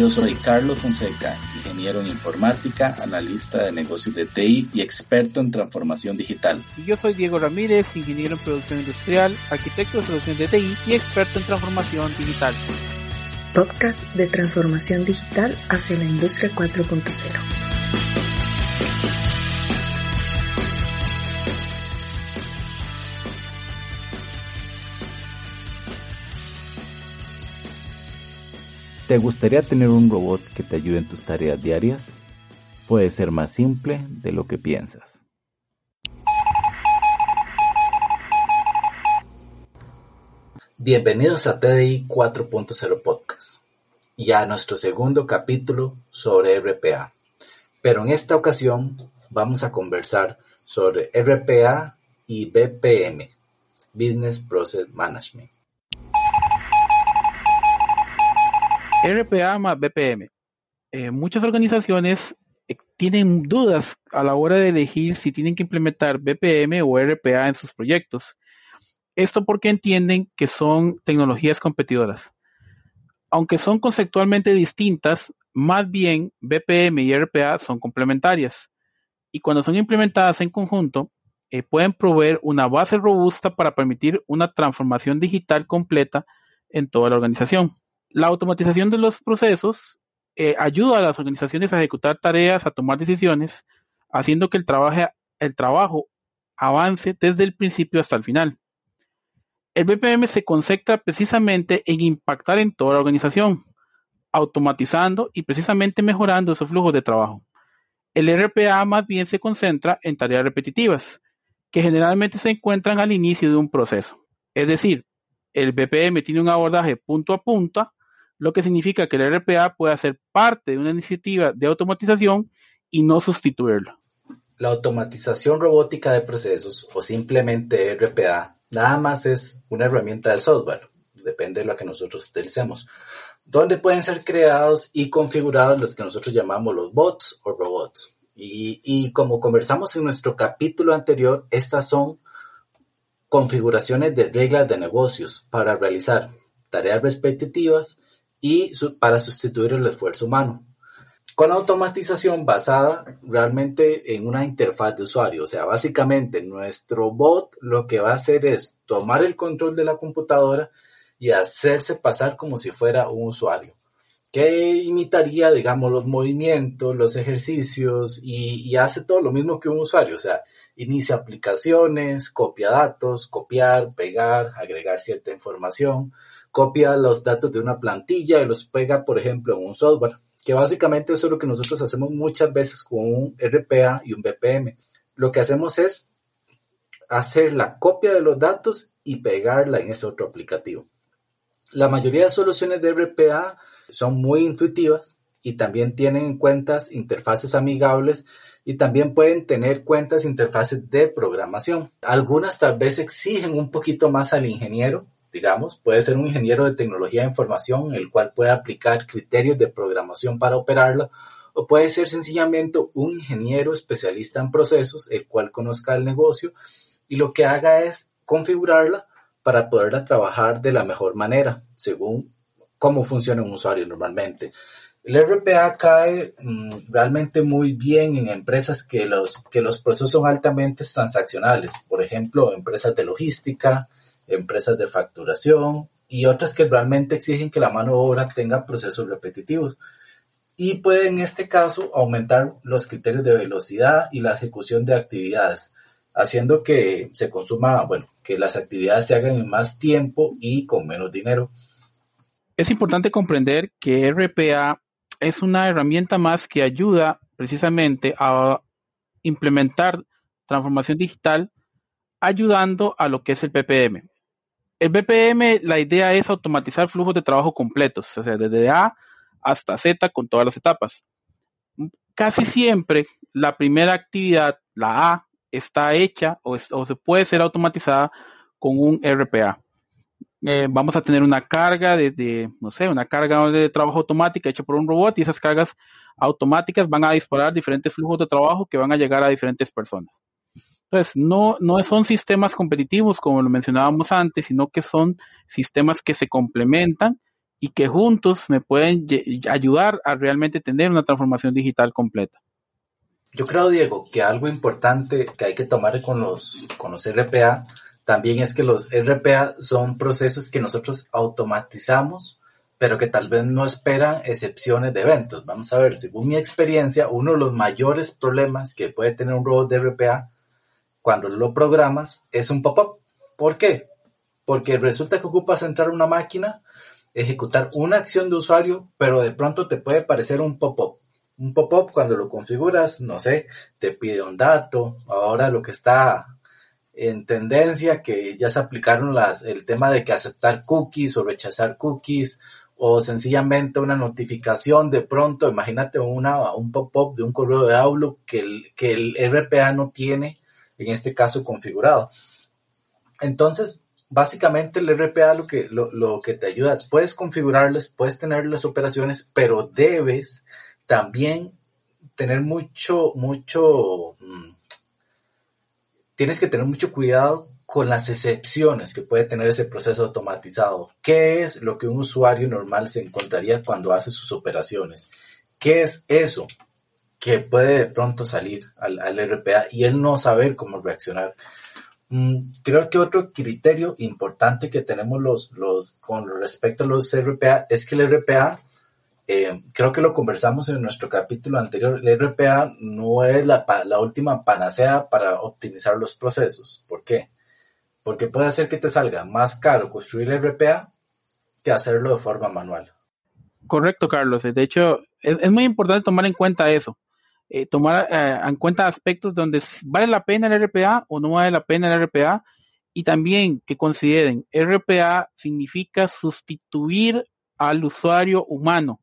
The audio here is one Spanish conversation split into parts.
Yo soy Carlos Fonseca, ingeniero en informática, analista de negocios de TI y experto en transformación digital. Y yo soy Diego Ramírez, ingeniero en producción industrial, arquitecto de soluciones de TI y experto en transformación digital. Podcast de transformación digital hacia la industria 4.0. ¿Te gustaría tener un robot que te ayude en tus tareas diarias? Puede ser más simple de lo que piensas. Bienvenidos a TDI 4.0 Podcast y a nuestro segundo capítulo sobre RPA. Pero en esta ocasión vamos a conversar sobre RPA y BPM, Business Process Management. RPA más BPM. Eh, muchas organizaciones eh, tienen dudas a la hora de elegir si tienen que implementar BPM o RPA en sus proyectos. Esto porque entienden que son tecnologías competidoras. Aunque son conceptualmente distintas, más bien BPM y RPA son complementarias. Y cuando son implementadas en conjunto, eh, pueden proveer una base robusta para permitir una transformación digital completa en toda la organización. La automatización de los procesos eh, ayuda a las organizaciones a ejecutar tareas, a tomar decisiones, haciendo que el, el trabajo avance desde el principio hasta el final. El BPM se concentra precisamente en impactar en toda la organización, automatizando y precisamente mejorando esos flujos de trabajo. El RPA más bien se concentra en tareas repetitivas, que generalmente se encuentran al inicio de un proceso. Es decir, el BPM tiene un abordaje punto a punto lo que significa que el RPA puede ser parte de una iniciativa de automatización y no sustituirlo. La automatización robótica de procesos o simplemente RPA nada más es una herramienta del software, depende de lo que nosotros utilicemos, donde pueden ser creados y configurados los que nosotros llamamos los bots o robots. Y, y como conversamos en nuestro capítulo anterior, estas son configuraciones de reglas de negocios para realizar tareas repetitivas y para sustituir el esfuerzo humano. Con automatización basada realmente en una interfaz de usuario, o sea, básicamente nuestro bot lo que va a hacer es tomar el control de la computadora y hacerse pasar como si fuera un usuario, que imitaría, digamos, los movimientos, los ejercicios y, y hace todo lo mismo que un usuario, o sea, inicia aplicaciones, copia datos, copiar, pegar, agregar cierta información, copia los datos de una plantilla y los pega, por ejemplo, en un software, que básicamente eso es lo que nosotros hacemos muchas veces con un RPA y un BPM. Lo que hacemos es hacer la copia de los datos y pegarla en ese otro aplicativo. La mayoría de soluciones de RPA son muy intuitivas y también tienen cuentas interfaces amigables y también pueden tener cuentas interfaces de programación. Algunas tal vez exigen un poquito más al ingeniero digamos, puede ser un ingeniero de tecnología de información, el cual puede aplicar criterios de programación para operarla, o puede ser sencillamente un ingeniero especialista en procesos, el cual conozca el negocio y lo que haga es configurarla para poderla trabajar de la mejor manera, según cómo funciona un usuario normalmente. El RPA cae mm, realmente muy bien en empresas que los, que los procesos son altamente transaccionales, por ejemplo, empresas de logística, empresas de facturación y otras que realmente exigen que la mano de obra tenga procesos repetitivos. Y puede en este caso aumentar los criterios de velocidad y la ejecución de actividades, haciendo que se consuma, bueno, que las actividades se hagan en más tiempo y con menos dinero. Es importante comprender que RPA es una herramienta más que ayuda precisamente a implementar transformación digital ayudando a lo que es el BPM. El BPM, la idea es automatizar flujos de trabajo completos, o sea, desde A hasta Z con todas las etapas. Casi siempre la primera actividad, la A, está hecha o, se puede ser automatizada con un RPA. Eh, vamos a tener una carga de, no sé, una carga de trabajo automática hecha por un robot y esas cargas automáticas van a disparar diferentes flujos de trabajo que van a llegar a diferentes personas. Entonces, no, no son sistemas competitivos como lo mencionábamos antes, sino que son sistemas que se complementan y que juntos me pueden ayudar a realmente tener una transformación digital completa. Yo creo, Diego, que algo importante que hay que tomar con los, con los RPA también es que los RPA son procesos que nosotros automatizamos, pero que tal vez no esperan excepciones de eventos. Vamos a ver, según mi experiencia, uno de los mayores problemas que puede tener un robot de RPA cuando lo programas es un pop-up. ¿Por qué? Porque resulta que ocupas entrar a una máquina, ejecutar una acción de usuario, pero de pronto te puede parecer un pop-up. Un pop-up cuando lo configuras, no sé, te pide un dato. Ahora lo que está en tendencia, que ya se aplicaron las, el tema de que aceptar cookies o rechazar cookies, o sencillamente una notificación de pronto, imagínate una, un pop-up de un correo de Outlook que el, que el RPA no tiene en este caso configurado. Entonces, básicamente el RPA lo que, lo, que te ayuda, puedes configurarles, puedes tener las operaciones, pero debes también tener mucho, mucho, mm, tienes que tener mucho cuidado con las excepciones que puede tener ese proceso automatizado. ¿Qué es lo que un usuario normal se encontraría cuando hace sus operaciones? ¿Qué es eso? Que puede de pronto salir al, RPA y él no saber cómo reaccionar. Mm, creo que otro criterio importante que tenemos los, los, con respecto a los RPA es que el RPA, eh, creo que lo conversamos en nuestro capítulo anterior, el RPA no es la, la última panacea para optimizar los procesos. ¿Por qué? Porque puede hacer que te salga más caro construir el RPA que hacerlo de forma manual. Correcto, Carlos. De hecho, es muy importante tomar en cuenta eso. Eh, tomar eh, en cuenta aspectos donde vale la pena el RPA o no vale la pena el RPA y también que consideren RPA significa sustituir al usuario humano.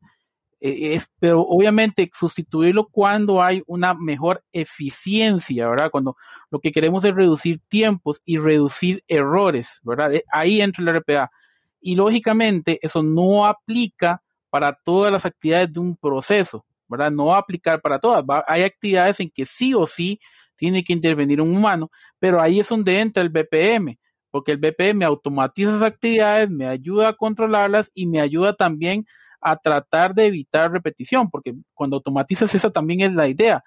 Eh, es, pero obviamente sustituirlo cuando hay una mejor eficiencia, ¿verdad? Cuando lo que queremos es reducir tiempos y reducir errores, ¿verdad? Ahí entra el RPA. Y lógicamente eso no aplica para todas las actividades de un proceso. No va a aplicar para todas. hay actividades en que sí o sí tiene que intervenir un humano, pero ahí es donde entra el BPM, porque el BPM automatiza esas actividades, me ayuda a controlarlas y me ayuda también a tratar de evitar repetición, porque cuando automatizas esa también es la idea,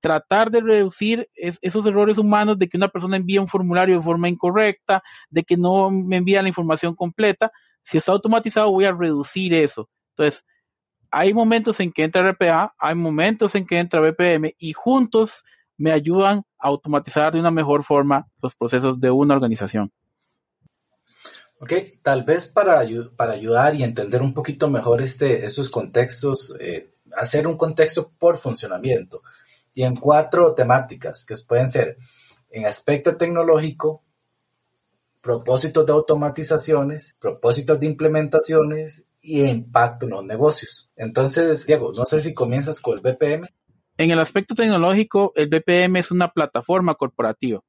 tratar de reducir esos errores humanos de que una persona envía un formulario de forma incorrecta, de que no me envía la información completa. Si está automatizado, voy a reducir eso. Entonces, hay momentos en que entra RPA, hay momentos en que entra BPM y juntos me ayudan a automatizar de una mejor forma los procesos de una organización. Ok, tal vez para, ayudar y entender un poquito mejor este, estos contextos, eh, hacer un contexto por funcionamiento y en cuatro temáticas que pueden ser en aspecto tecnológico, propósitos de automatizaciones, propósitos de implementaciones y impacto en los negocios. Entonces, Diego, no sé si comienzas con el BPM. En el aspecto tecnológico, el BPM es una plataforma corporativa.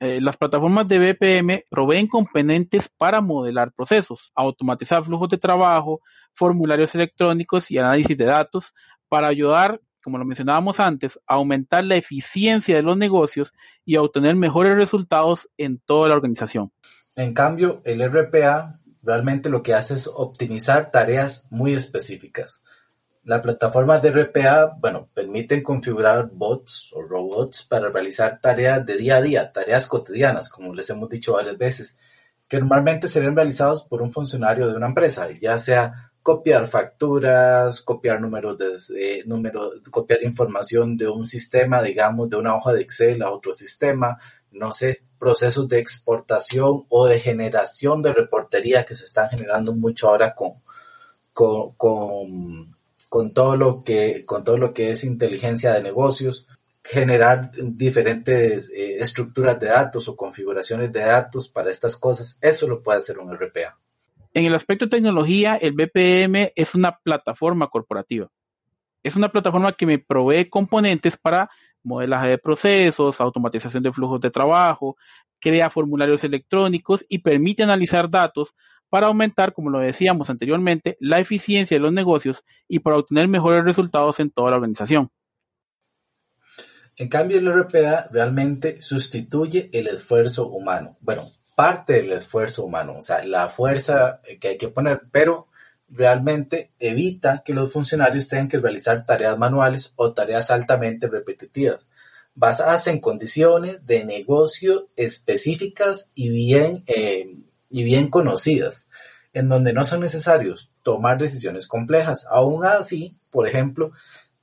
Eh, las plataformas de BPM proveen componentes para modelar procesos, automatizar flujos de trabajo, formularios electrónicos y análisis de datos para ayudar, como lo mencionábamos antes, a aumentar la eficiencia de los negocios y a obtener mejores resultados en toda la organización. En cambio, el RPA realmente lo que hace es optimizar tareas muy específicas. La plataforma de RPA, bueno, permiten configurar bots o robots para realizar tareas de día a día, tareas cotidianas, como les hemos dicho varias veces, que normalmente serían realizados por un funcionario de una empresa, ya sea copiar facturas, copiar números de número, copiar información de un sistema, digamos, de una hoja de Excel a otro sistema, no sé, procesos de exportación o de generación de reportería que se están generando mucho ahora con, con, con, todo lo que, con todo lo que es inteligencia de negocios, generar diferentes eh, estructuras de datos o configuraciones de datos para estas cosas. Eso lo puede hacer un RPA. En el aspecto de tecnología, el BPM es una plataforma corporativa. Es una plataforma que me provee componentes para modelaje de procesos, automatización de flujos de trabajo, crea formularios electrónicos y permite analizar datos para aumentar, como lo decíamos anteriormente, la eficiencia de los negocios y para obtener mejores resultados en toda la organización. En cambio, el RPA realmente sustituye el esfuerzo humano. Bueno, parte del esfuerzo humano, o sea, la fuerza que hay que poner, pero realmente evita que los funcionarios tengan que realizar tareas manuales o tareas altamente repetitivas, basadas en condiciones de negocio específicas y bien, eh, y bien conocidas, en donde no son necesarios tomar decisiones complejas. Aún así, por ejemplo,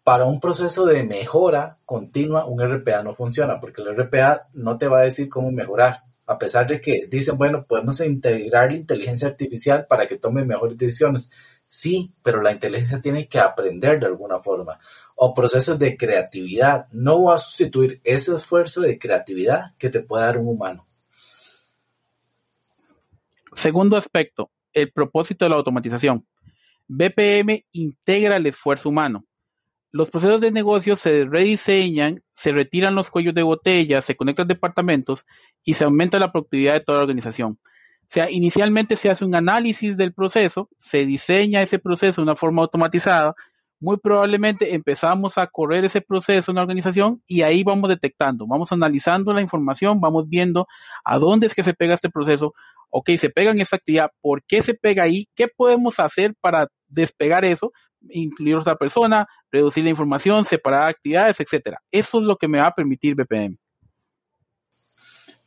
para un proceso de mejora continua, un RPA no funciona, porque el RPA no te va a decir cómo mejorar, a pesar de que dicen, bueno, podemos integrar la inteligencia artificial para que tome mejores decisiones. Sí, pero la inteligencia tiene que aprender de alguna forma. O procesos de creatividad. No va a sustituir ese esfuerzo de creatividad que te puede dar un humano. Segundo aspecto, el propósito de la automatización. BPM integra el esfuerzo humano. Los procesos de negocio se rediseñan, se retiran los cuellos de botella, se conectan departamentos y se aumenta la productividad de toda la organización. O sea, inicialmente se hace un análisis del proceso, se diseña ese proceso de una forma automatizada, muy probablemente empezamos a correr ese proceso en la organización y ahí vamos detectando, vamos analizando la información, vamos viendo a dónde es que se pega este proceso, ok, se pega en esa actividad, ¿por qué se pega ahí? ¿Qué podemos hacer para despegar eso? Incluir otra persona, reducir la información, separar actividades, etcétera. Eso es lo que me va a permitir BPM.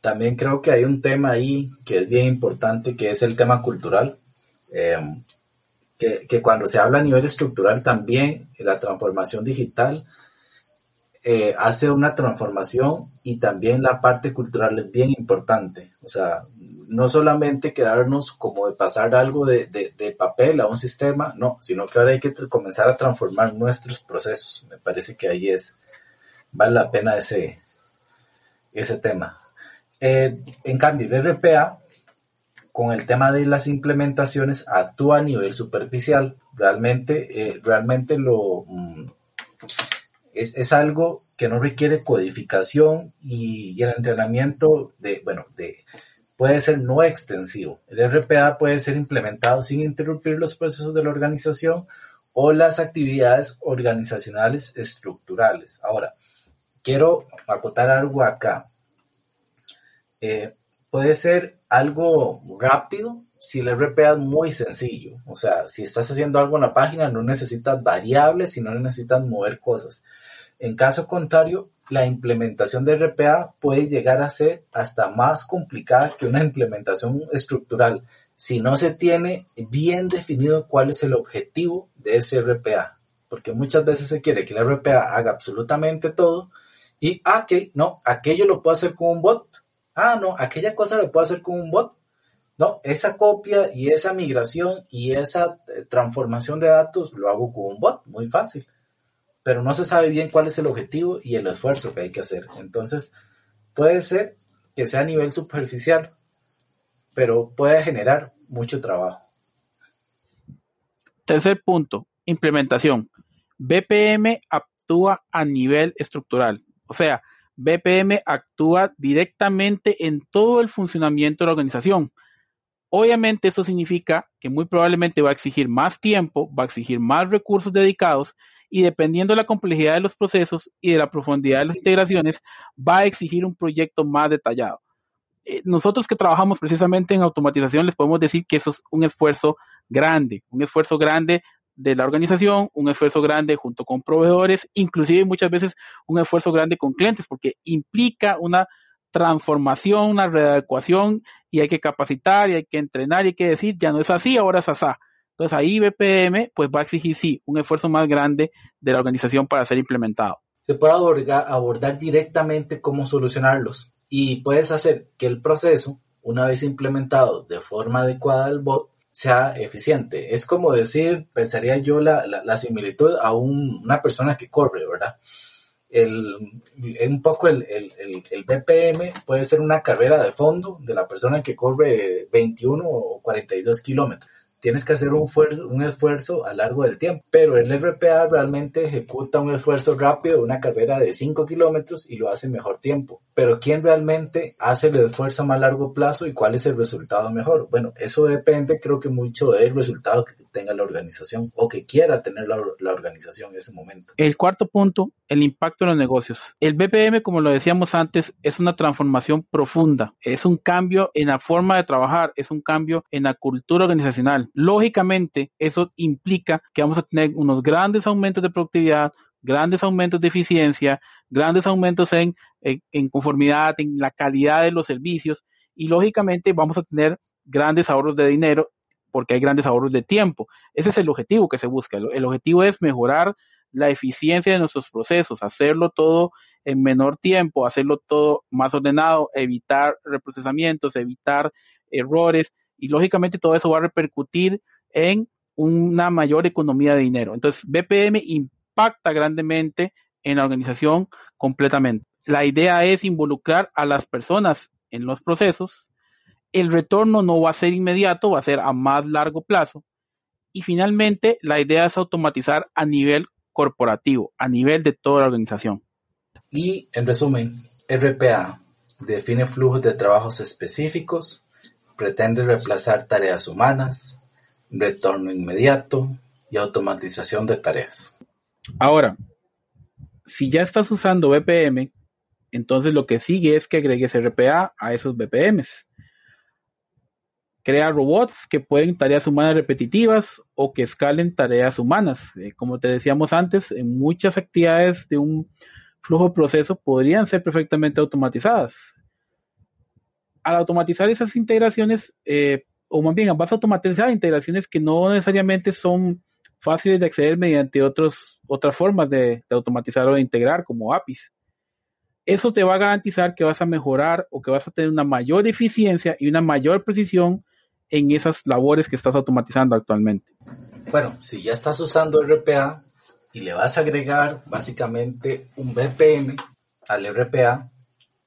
También creo que hay un tema ahí que es bien importante, que es el tema cultural. Em, que, cuando se habla a nivel estructural también, la transformación digital eh, hace una transformación y también la parte cultural es bien importante. O sea, no solamente quedarnos como de pasar algo de, papel a un sistema, no, sino que ahora hay que comenzar a transformar nuestros procesos. Me parece que ahí es, vale la pena ese, ese tema. Eh, en cambio, el RPA, con el tema de las implementaciones, actúa a nivel superficial. Realmente, eh, realmente lo, mm, es, es, algo que no requiere codificación y el entrenamiento de, bueno, de, puede ser no extensivo. El RPA puede ser implementado sin interrumpir los procesos de la organización o las actividades organizacionales estructurales. Ahora, quiero acotar algo acá. Eh, puede ser algo rápido si el RPA es muy sencillo. O sea, si estás haciendo algo en la página, no necesitas variables y no necesitas mover cosas. En caso contrario, la implementación de RPA puede llegar a ser hasta más complicada que una implementación estructural si no se tiene bien definido cuál es el objetivo de ese RPA. Porque muchas veces se quiere que el RPA haga absolutamente todo y, ah, que no, aquello lo puedo hacer con un bot. Ah, no, aquella cosa lo puedo hacer con un bot. No, esa copia y esa migración y esa eh, transformación de datos lo hago con un bot, muy fácil pero no se sabe bien cuál es el objetivo y el esfuerzo que hay que hacer. Entonces, puede ser que sea a nivel superficial, pero puede generar mucho trabajo. Tercer punto, implementación. BPM actúa a nivel estructural, o sea, BPM actúa directamente en todo el funcionamiento de la organización. Obviamente eso significa que muy probablemente va a exigir más tiempo, va a exigir más recursos dedicados y dependiendo de la complejidad de los procesos y de la profundidad de las integraciones, va a exigir un proyecto más detallado. Eh, nosotros que trabajamos precisamente en automatización les podemos decir que eso es un esfuerzo grande, un esfuerzo grande de la organización, un esfuerzo grande junto con proveedores, inclusive muchas veces un esfuerzo grande con clientes, porque implica una transformación, una readecuación y hay que capacitar y hay que entrenar y hay que decir, ya no es así, ahora es así. Entonces ahí BPM pues va a exigir sí un esfuerzo más grande de la organización para ser implementado. Se puede abordar, directamente cómo solucionarlos y puedes hacer que el proceso, una vez implementado de forma adecuada al bot, sea eficiente. Es como decir, pensaría yo la, similitud a una persona que corre, ¿verdad? el, un poco el, el, el, BPM puede ser una carrera de fondo de la persona que corre 21 o 42 kilómetros tienes que hacer un, esfuerzo a largo del tiempo, pero el RPA realmente ejecuta un esfuerzo rápido, una carrera de 5 kilómetros y lo hace en mejor tiempo. Pero ¿quién realmente hace el esfuerzo a más largo plazo y cuál es el resultado mejor? Bueno, eso depende creo que mucho del resultado que tenga la organización o que quiera tener la organización en ese momento. El cuarto punto, el impacto en los negocios. El BPM, como lo decíamos antes, es una transformación profunda, es un cambio en la forma de trabajar, es un cambio en la cultura organizacional Lógicamente, eso implica que vamos a tener unos grandes aumentos de productividad, grandes aumentos de eficiencia, grandes aumentos en, en, conformidad, en la calidad de los servicios y lógicamente vamos a tener grandes ahorros de dinero porque hay grandes ahorros de tiempo. Ese es el objetivo que se busca. El, objetivo es mejorar la eficiencia de nuestros procesos, hacerlo todo en menor tiempo, hacerlo todo más ordenado, evitar reprocesamientos, evitar errores y lógicamente todo eso va a repercutir en una mayor economía de dinero. Entonces, BPM impacta grandemente en la organización completamente. La idea es involucrar a las personas en los procesos. El retorno no va a ser inmediato, va a ser a más largo plazo. Y finalmente, la idea es automatizar a nivel corporativo, a nivel de toda la organización. Y en resumen, RPA define flujos de trabajos específicos pretende reemplazar tareas humanas, retorno inmediato y automatización de tareas. Ahora, si ya estás usando BPM, entonces lo que sigue es que agregues RPA a esos BPMs. Crea robots que pueden tareas humanas repetitivas o que escalen tareas humanas. Eh, como te decíamos antes, en muchas actividades de un flujo proceso podrían ser perfectamente automatizadas al automatizar esas integraciones, eh, o más bien vas a automatizar integraciones que no necesariamente son fáciles de acceder mediante otras formas de, automatizar o de integrar, como APIs. Eso te va a garantizar que vas a mejorar o que vas a tener una mayor eficiencia y una mayor precisión en esas labores que estás automatizando actualmente. Bueno, si ya estás usando RPA y le vas a agregar básicamente un BPM al RPA,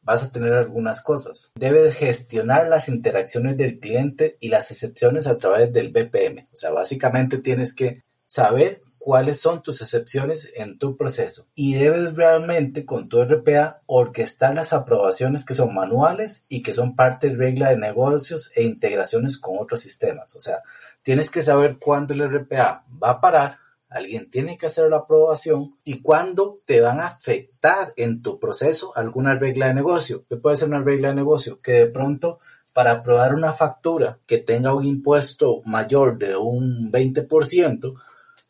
vas a tener algunas cosas. Debe gestionar las interacciones del cliente y las excepciones a través del BPM. O sea, básicamente tienes que saber cuáles son tus excepciones en tu proceso y debes realmente con tu RPA orquestar las aprobaciones que son manuales y que son parte de regla de negocios e integraciones con otros sistemas. O sea, tienes que saber cuándo el RPA va a parar alguien tiene que hacer la aprobación y cuándo te van a afectar en tu proceso alguna regla de negocio. ¿Qué puede ser una regla de negocio? Que de pronto para aprobar una factura que tenga un impuesto mayor de un 20%,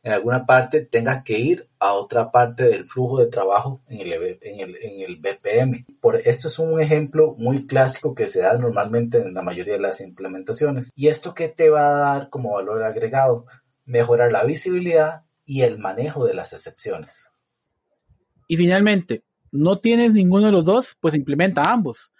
en alguna parte tenga que ir a otra parte del flujo de trabajo en el, en el, en el BPM. Por, esto es un ejemplo muy clásico que se da normalmente en la mayoría de las implementaciones. ¿Y esto qué te va a dar como valor agregado? Mejorar la visibilidad y el manejo de las excepciones. Y finalmente, no tienes ninguno de los dos, pues implementa ambos.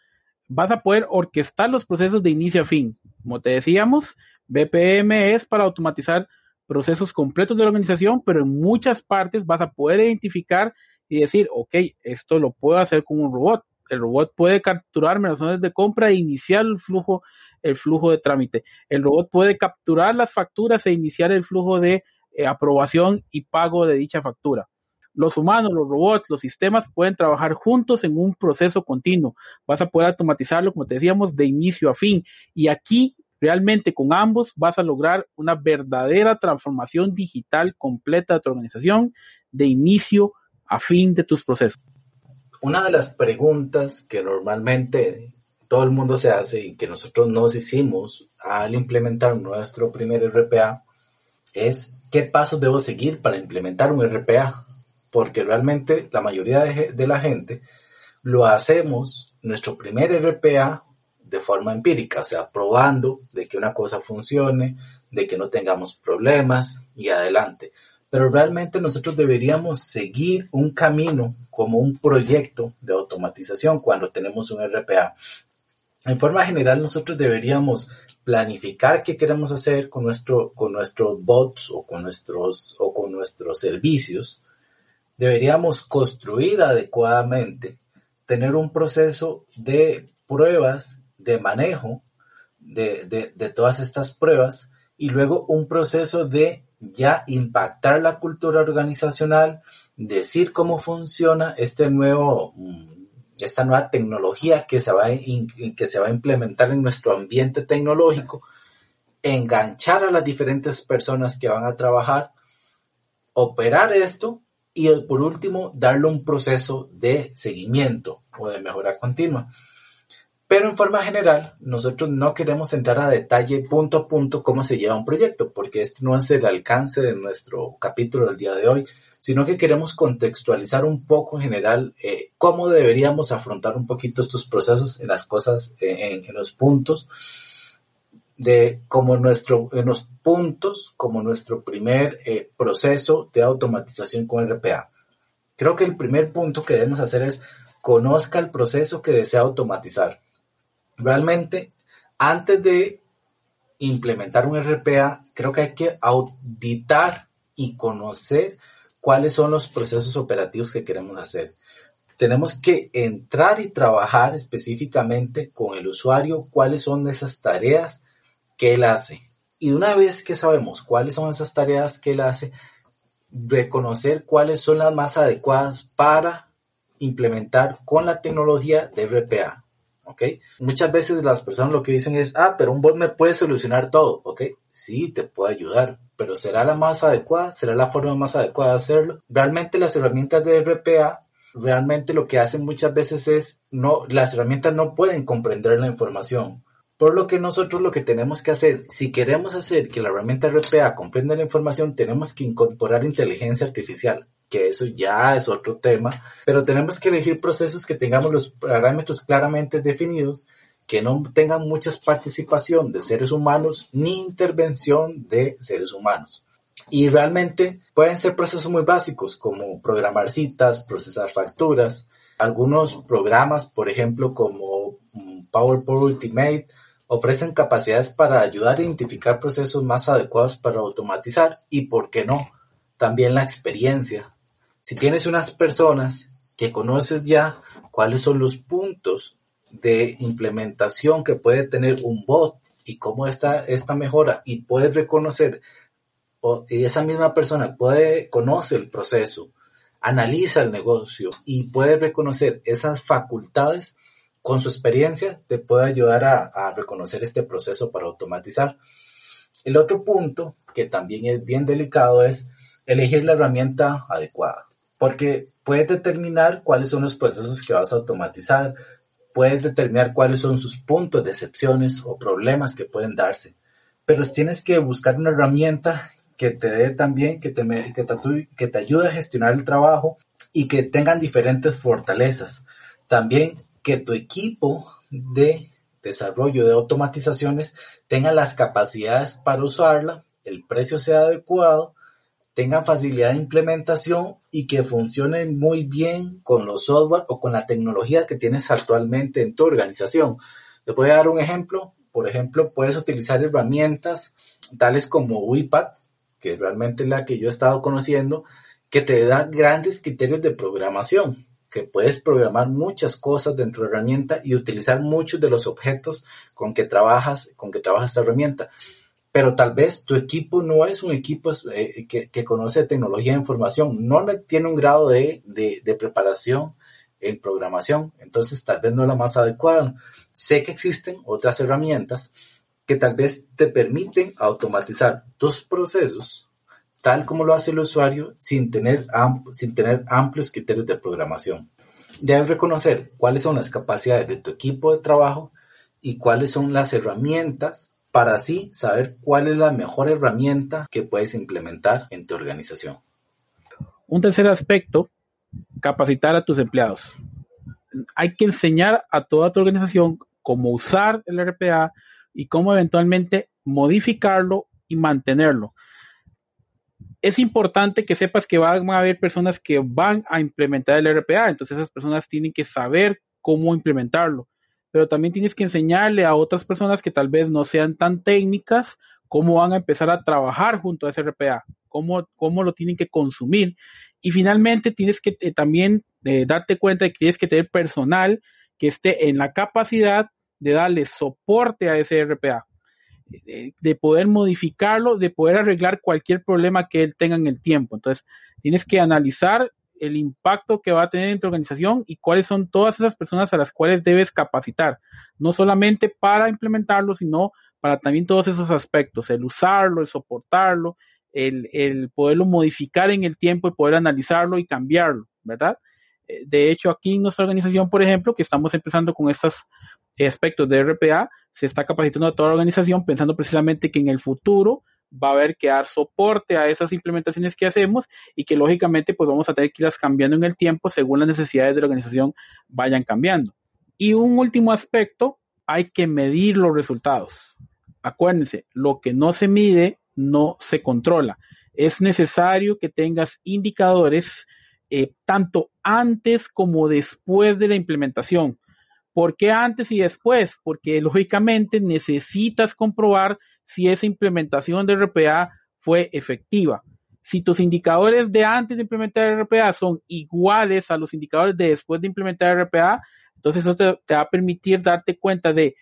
Vas a poder orquestar los procesos de inicio a fin. Como te decíamos, BPM es para automatizar procesos completos de la organización, pero en muchas partes vas a poder identificar y decir, ok, esto lo puedo hacer con un robot. El robot puede capturar razones de compra e iniciar el flujo, el flujo de trámite. El robot puede capturar las facturas e iniciar el flujo de eh, aprobación y pago de dicha factura. Los humanos, los robots, los sistemas pueden trabajar juntos en un proceso continuo. Vas a poder automatizarlo, como te decíamos, de inicio a fin. Y aquí, realmente con ambos, vas a lograr una verdadera transformación digital completa de tu organización, de inicio a fin de tus procesos. Una de las preguntas que normalmente todo el mundo se hace y que nosotros nos hicimos al implementar nuestro primer RPA es qué pasos debo seguir para implementar un RPA, porque realmente la mayoría de, la gente lo hacemos nuestro primer RPA de forma empírica, o sea, probando de que una cosa funcione, de que no tengamos problemas y adelante. Pero realmente nosotros deberíamos seguir un camino como un proyecto de automatización cuando tenemos un RPA. En forma general, nosotros deberíamos planificar qué queremos hacer con, nuestro, con nuestros bots o con nuestros, o con nuestros servicios. deberíamos construir adecuadamente, tener un proceso de pruebas, de manejo de, de, todas estas pruebas y luego un proceso de ya impactar la cultura organizacional, decir cómo funciona este nuevo, esta nueva tecnología que se, va a, que se va a implementar en nuestro ambiente tecnológico, enganchar a las diferentes personas que van a trabajar, operar esto y por último darle un proceso de seguimiento o de mejora continua. Pero en forma general, nosotros no queremos entrar a detalle punto a punto cómo se lleva un proyecto, porque este no es el alcance de nuestro capítulo del día de hoy, sino que queremos contextualizar un poco en general eh, cómo deberíamos afrontar un poquito estos procesos en las cosas, eh, en, los puntos, de como nuestro, en los puntos, como nuestro primer eh, proceso de automatización con RPA. Creo que el primer punto que debemos hacer es conozca el proceso que desea automatizar. Realmente, antes de implementar un RPA, creo que hay que auditar y conocer cuáles son los procesos operativos que queremos hacer. Tenemos que entrar y trabajar específicamente con el usuario cuáles son esas tareas que él hace. Y una vez que sabemos cuáles son esas tareas que él hace, reconocer cuáles son las más adecuadas para implementar con la tecnología de RPA. ¿Ok? Muchas veces las personas lo que dicen es, ah, pero un bot me puede solucionar todo, ¿ok? Sí, te puede ayudar, pero ¿será la más adecuada? ¿Será la forma más adecuada de hacerlo? Realmente las herramientas de RPA, realmente lo que hacen muchas veces es, no, las herramientas no pueden comprender la información. Por lo que nosotros lo que tenemos que hacer, si queremos hacer que la herramienta RPA comprenda la información, tenemos que incorporar inteligencia artificial que eso ya es otro tema, pero tenemos que elegir procesos que tengamos los parámetros claramente definidos, que no tengan mucha participación de seres humanos ni intervención de seres humanos. Y realmente pueden ser procesos muy básicos como programar citas, procesar facturas, algunos programas, por ejemplo, como mm, PowerPoint Ultimate, ofrecen capacidades para ayudar a identificar procesos más adecuados para automatizar y, ¿por qué no? También la experiencia si tienes unas personas que conoces ya cuáles son los puntos de implementación que puede tener un bot y cómo está esta mejora y puedes reconocer y esa misma persona puede conocer el proceso, analiza el negocio y puede reconocer esas facultades con su experiencia te puede ayudar a, reconocer este proceso para automatizar. El otro punto que también es bien delicado es elegir la herramienta adecuada porque puedes determinar cuáles son los procesos que vas a automatizar, puedes determinar cuáles son sus puntos de excepciones o problemas que pueden darse, pero tienes que buscar una herramienta que te dé también, que te, que te, que te ayude a gestionar el trabajo y que tengan diferentes fortalezas. También que tu equipo de desarrollo de automatizaciones tenga las capacidades para usarla, el precio sea adecuado tengan facilidad de implementación y que funcionen muy bien con los software o con la tecnología que tienes actualmente en tu organización. Te voy a dar un ejemplo. Por ejemplo, puedes utilizar herramientas tales como WIPAD, que realmente es la que yo he estado conociendo, que te da grandes criterios de programación, que puedes programar muchas cosas dentro de la herramienta y utilizar muchos de los objetos con que trabajas, con que trabaja esta herramienta pero tal vez tu equipo no es un equipo eh, que, conoce tecnología de información, no tiene un grado de, preparación en programación, entonces tal vez no es la más adecuada. Sé que existen otras herramientas que tal vez te permiten automatizar tus procesos tal como lo hace el usuario sin tener, sin tener amplios criterios de programación. Debes reconocer cuáles son las capacidades de tu equipo de trabajo y cuáles son las herramientas para así saber cuál es la mejor herramienta que puedes implementar en tu organización. Un tercer aspecto, capacitar a tus empleados. Hay que enseñar a toda tu organización cómo usar el RPA y cómo eventualmente modificarlo y mantenerlo. Es importante que sepas que van a haber personas que van a implementar el RPA, entonces esas personas tienen que saber cómo implementarlo. Pero también tienes que enseñarle a otras personas que tal vez no sean tan técnicas cómo van a empezar a trabajar junto a ese RPA, cómo, cómo lo tienen que consumir. Y finalmente tienes que eh, también eh, darte cuenta de que tienes que tener personal que esté en la capacidad de darle soporte a ese RPA, de, poder modificarlo, de poder arreglar cualquier problema que él tenga en el tiempo. Entonces, tienes que analizar el impacto que va a tener en tu organización y cuáles son todas esas personas a las cuales debes capacitar, no solamente para implementarlo, sino para también todos esos aspectos, el usarlo, el soportarlo, el, el poderlo modificar en el tiempo y poder analizarlo y cambiarlo, ¿verdad? Eh, de hecho, aquí en nuestra organización, por ejemplo, que estamos empezando con estos aspectos de RPA, se está capacitando a toda la organización pensando precisamente que en el futuro va a haber que dar soporte a esas implementaciones que hacemos y que lógicamente pues vamos a tener que irlas cambiando en el tiempo según las necesidades de la organización vayan cambiando. Y un último aspecto, hay que medir los resultados. Acuérdense, lo que no se mide no se controla. Es necesario que tengas indicadores eh, tanto antes como después de la implementación. ¿Por qué antes y después? Porque lógicamente necesitas comprobar si esa implementación de RPA fue efectiva. Si tus indicadores de antes de implementar RPA son iguales a los indicadores de después de implementar RPA, entonces eso te, te va a permitir darte cuenta de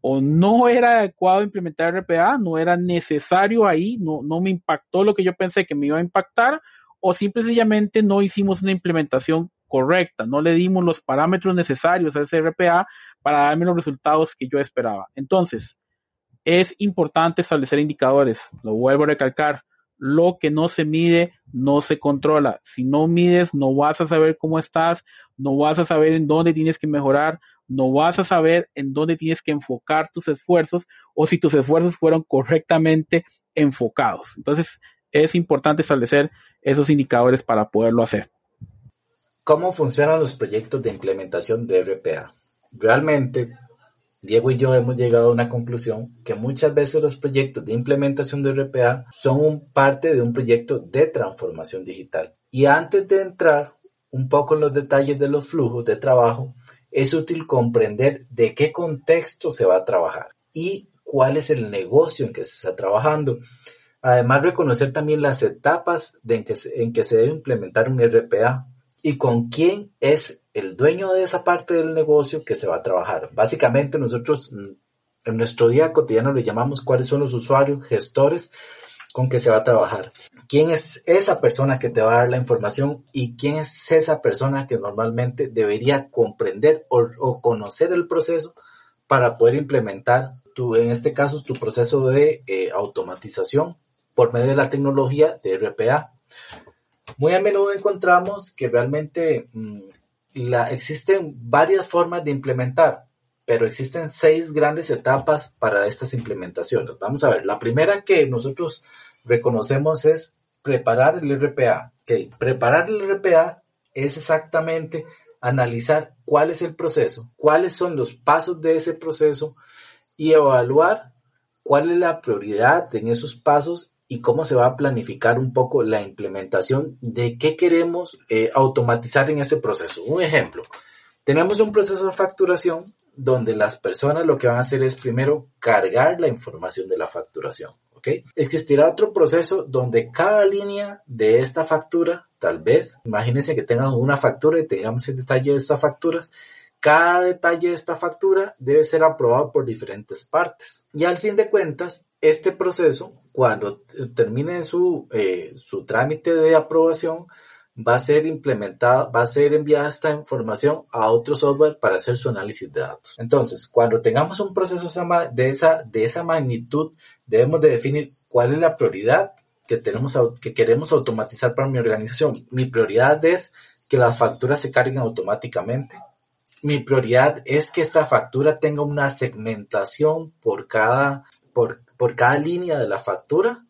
o no era adecuado implementar RPA, no era necesario ahí, no, no me impactó lo que yo pensé que me iba a impactar, o simplemente no hicimos una implementación correcta, no le dimos los parámetros necesarios a ese RPA para darme los resultados que yo esperaba. Entonces, es importante establecer indicadores, lo vuelvo a recalcar, lo que no se mide no se controla. Si no mides, no vas a saber cómo estás, no vas a saber en dónde tienes que mejorar, no vas a saber en dónde tienes que enfocar tus esfuerzos o si tus esfuerzos fueron correctamente enfocados. Entonces, es importante establecer esos indicadores para poderlo hacer. ¿Cómo funcionan los proyectos de implementación de RPA? Realmente, Diego y yo hemos llegado a una conclusión que muchas veces los proyectos de implementación de RPA son parte de un proyecto de transformación digital. Y antes de entrar un poco en los detalles de los flujos de trabajo, es útil comprender de qué contexto se va a trabajar y cuál es el negocio en que se está trabajando. Además, reconocer también las etapas en que se debe implementar un RPA y con quién es el dueño de esa parte del negocio que se va a trabajar. Básicamente nosotros mm, en nuestro día cotidiano le llamamos cuáles son los usuarios, gestores con que se va a trabajar. ¿Quién es esa persona que te va a dar la información y quién es esa persona que normalmente debería comprender o, conocer el proceso para poder implementar, tu, en este caso, tu proceso de eh, automatización por medio de la tecnología de RPA? Muy a menudo encontramos que realmente mm, existen varias formas de implementar, pero existen seis grandes etapas para estas implementaciones. Vamos a ver, la primera que nosotros reconocemos es preparar el RPA. Okay. Preparar el RPA es exactamente analizar cuál es el proceso, cuáles son los pasos de ese proceso y evaluar cuál es la prioridad en esos pasos y cómo se va a planificar un poco la implementación de qué queremos eh, automatizar en ese proceso. Un ejemplo, tenemos un proceso de facturación donde las personas lo que van a hacer es primero cargar la información de la facturación. Existirá otro proceso donde cada línea de esta factura, tal vez, imagínense que tengan una factura y tengamos el detalle de estas facturas, cada detalle de esta factura debe ser aprobado por diferentes partes. Y al fin de cuentas, este proceso, cuando termine su, eh, su trámite de aprobación, va a ser implementada, va a ser enviada esta información a otro software para hacer su análisis de datos. Entonces, cuando tengamos un proceso de esa, de esa magnitud, debemos de definir cuál es la prioridad que, tenemos, que queremos automatizar para mi organización. Mi prioridad es que las facturas se carguen automáticamente. Mi prioridad es que esta factura tenga una segmentación por cada, por, por cada línea de la factura.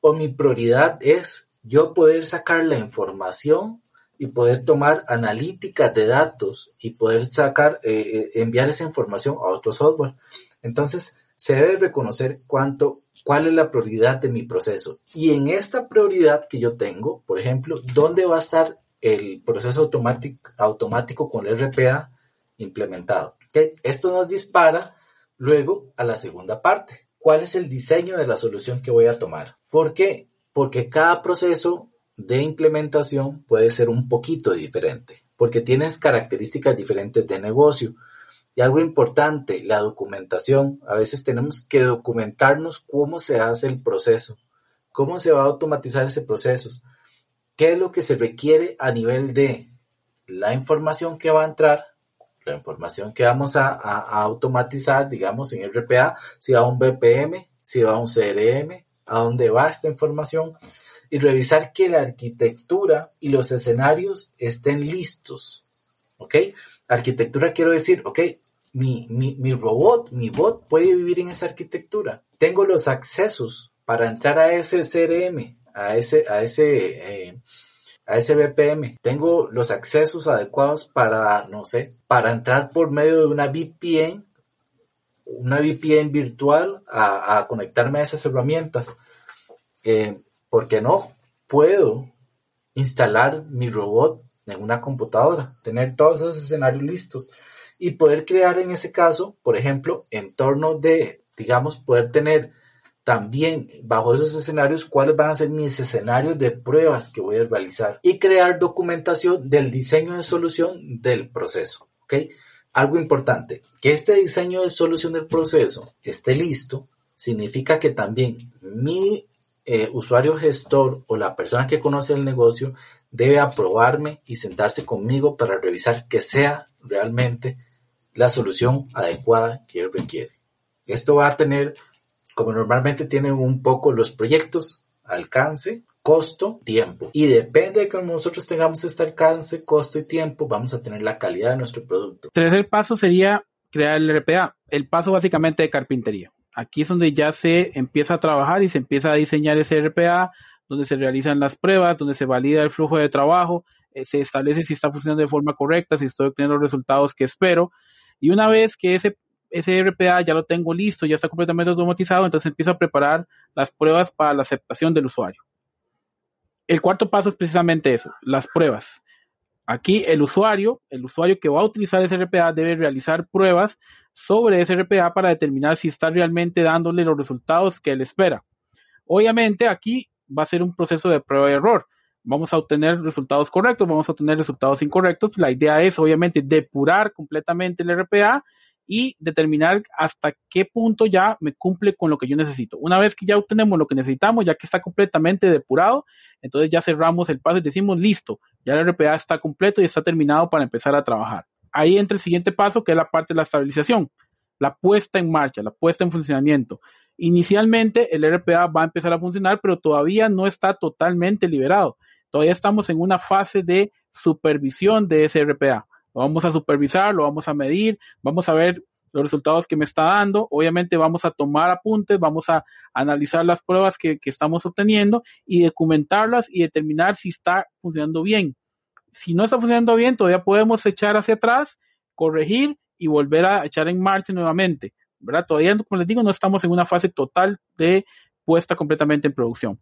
O mi prioridad es yo poder sacar la información y poder tomar analíticas de datos y poder sacar, eh, eh, enviar esa información a otro software. Entonces, se debe reconocer cuánto, cuál es la prioridad de mi proceso. Y en esta prioridad que yo tengo, por ejemplo, ¿dónde va a estar el proceso automático, automático con el RPA implementado? Esto nos dispara luego a la segunda parte. ¿Cuál es el diseño de la solución que voy a tomar? Porque porque cada proceso de implementación puede ser un poquito diferente, porque tienes características diferentes de negocio. Y algo importante, la documentación. A veces tenemos que documentarnos cómo se hace el proceso, cómo se va a automatizar ese proceso, qué es lo que se requiere a nivel de la información que va a entrar, la información que vamos a, automatizar, digamos, en RPA, si va a un BPM, si va a un CRM, a dónde va esta información y revisar que la arquitectura y los escenarios estén listos. ¿Ok? Arquitectura quiero decir, ok, mi, mi, robot, mi bot puede vivir en esa arquitectura. Tengo los accesos para entrar a ese CRM, a ese, a ese, eh, a ese BPM. Tengo los accesos adecuados para, no sé, para entrar por medio de una VPN, una VPN virtual a, conectarme a esas herramientas. Eh, porque no puedo instalar mi robot en una computadora, tener todos esos escenarios listos y poder crear en ese caso, por ejemplo, en torno de, digamos, poder tener también bajo esos escenarios cuáles van a ser mis escenarios de pruebas que voy a realizar y crear documentación del diseño de solución del proceso. Algo importante, que este diseño de solución del proceso esté listo, significa que también mi eh, usuario gestor o la persona que conoce el negocio debe aprobarme y sentarse conmigo para revisar que sea realmente la solución adecuada que él requiere. Esto va a tener como normalmente tienen un poco los proyectos, alcance, costo, tiempo. Y depende de cómo nosotros tengamos este alcance, costo y tiempo, vamos a tener la calidad de nuestro producto. Tercer paso sería crear el RPA, el paso básicamente de carpintería. Aquí es donde ya se empieza a trabajar y se empieza a diseñar ese RPA, donde se realizan las pruebas, donde se valida el flujo de trabajo, eh, se establece si está funcionando de forma correcta, si estoy obteniendo los resultados que espero. Y una vez que ese ese RPA ya lo tengo listo, ya está completamente automatizado, entonces empiezo a preparar las pruebas para la aceptación del usuario. El cuarto paso es precisamente eso, las pruebas. Aquí el usuario, el usuario que va a utilizar ese RPA debe realizar pruebas sobre ese RPA para determinar si está realmente dándole los resultados que él espera. Obviamente aquí va a ser un proceso de prueba y error. Vamos a obtener resultados correctos, vamos a obtener resultados incorrectos. La idea es obviamente depurar completamente el RPA y determinar hasta qué punto ya me cumple con lo que yo necesito. Una vez que ya obtenemos lo que necesitamos, ya que está completamente depurado, entonces ya cerramos el paso y decimos, listo, ya el RPA está completo y está terminado para empezar a trabajar. Ahí entra el siguiente paso, que es la parte de la estabilización, la puesta en marcha, la puesta en funcionamiento. Inicialmente el RPA va a empezar a funcionar, pero todavía no está totalmente liberado. Todavía estamos en una fase de supervisión de ese RPA lo vamos a supervisar, lo vamos a medir, vamos a ver los resultados que me está dando. Obviamente vamos a tomar apuntes, vamos a analizar las pruebas que, estamos obteniendo y documentarlas y determinar si está funcionando bien. Si no está funcionando bien, todavía podemos echar hacia atrás, corregir y volver a echar en marcha nuevamente. ¿verdad? Todavía, como les digo, no estamos en una fase total de puesta completamente en producción.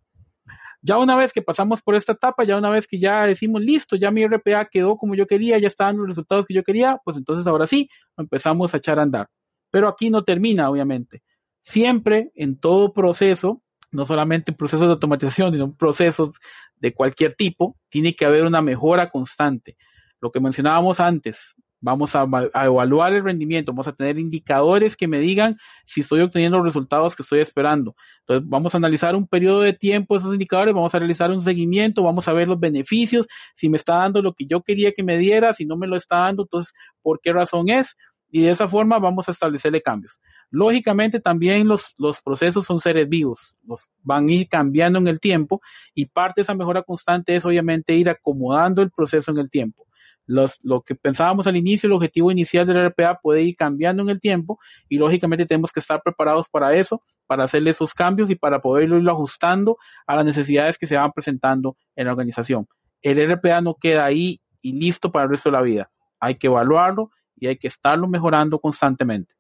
Ya una vez que pasamos por esta etapa, ya una vez que ya decimos, listo, ya mi RPA quedó como yo quería, ya están los resultados que yo quería, pues entonces ahora sí, empezamos a echar a andar. Pero aquí no termina, obviamente. Siempre en todo proceso, no solamente en procesos de automatización, sino en procesos de cualquier tipo, tiene que haber una mejora constante. Lo que mencionábamos antes, Vamos a, evaluar el rendimiento, vamos a tener indicadores que me digan si estoy obteniendo los resultados que estoy esperando. Entonces, vamos a analizar un periodo de tiempo esos indicadores, vamos a realizar un seguimiento, vamos a ver los beneficios, si me está dando lo que yo quería que me diera, si no me lo está dando, entonces, ¿por qué razón es? Y de esa forma vamos a establecerle cambios. Lógicamente también los, los procesos son seres vivos, los van a ir cambiando en el tiempo y parte de esa mejora constante es obviamente ir acomodando el proceso en el tiempo lo que pensábamos al inicio, el objetivo inicial del RPA puede ir cambiando en el tiempo y lógicamente tenemos que estar preparados para eso, para hacerle esos cambios y para poderlo irlo ajustando a las necesidades que se van presentando en la organización. El RPA no queda ahí y listo para el resto de la vida. Hay que evaluarlo y hay que estarlo mejorando constantemente.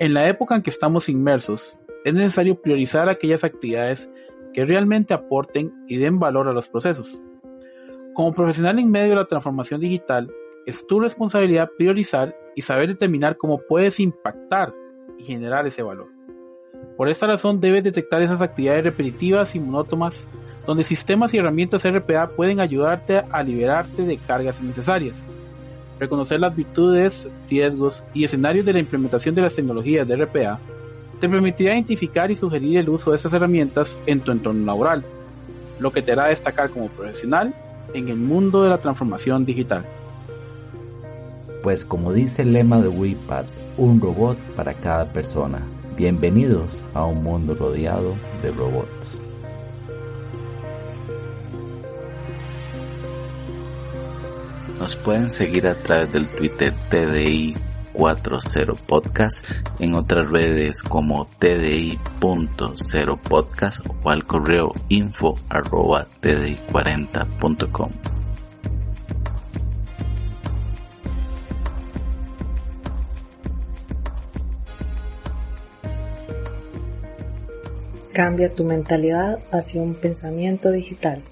En la época en que estamos inmersos, es necesario priorizar aquellas actividades que realmente aporten y den valor a los procesos. Como profesional en medio de la transformación digital, es tu responsabilidad priorizar y saber determinar cómo puedes impactar y generar ese valor. Por esta razón debes detectar esas actividades repetitivas y monótonas donde sistemas y herramientas RPA pueden ayudarte a liberarte de cargas innecesarias. Reconocer las virtudes, riesgos y escenarios de la implementación de las tecnologías de RPA te permitirá identificar y sugerir el uso de estas herramientas en tu entorno laboral, lo que te hará destacar como profesional en el mundo de la transformación digital. Pues como dice el lema de WIPAD, un robot para cada persona. Bienvenidos a un mundo rodeado de robots. Nos pueden seguir a través del Twitter TDI 40 Podcast, en otras redes como tdi.0 podcast o al correo info arroba tdi40.com. Cambia tu mentalidad hacia un pensamiento digital.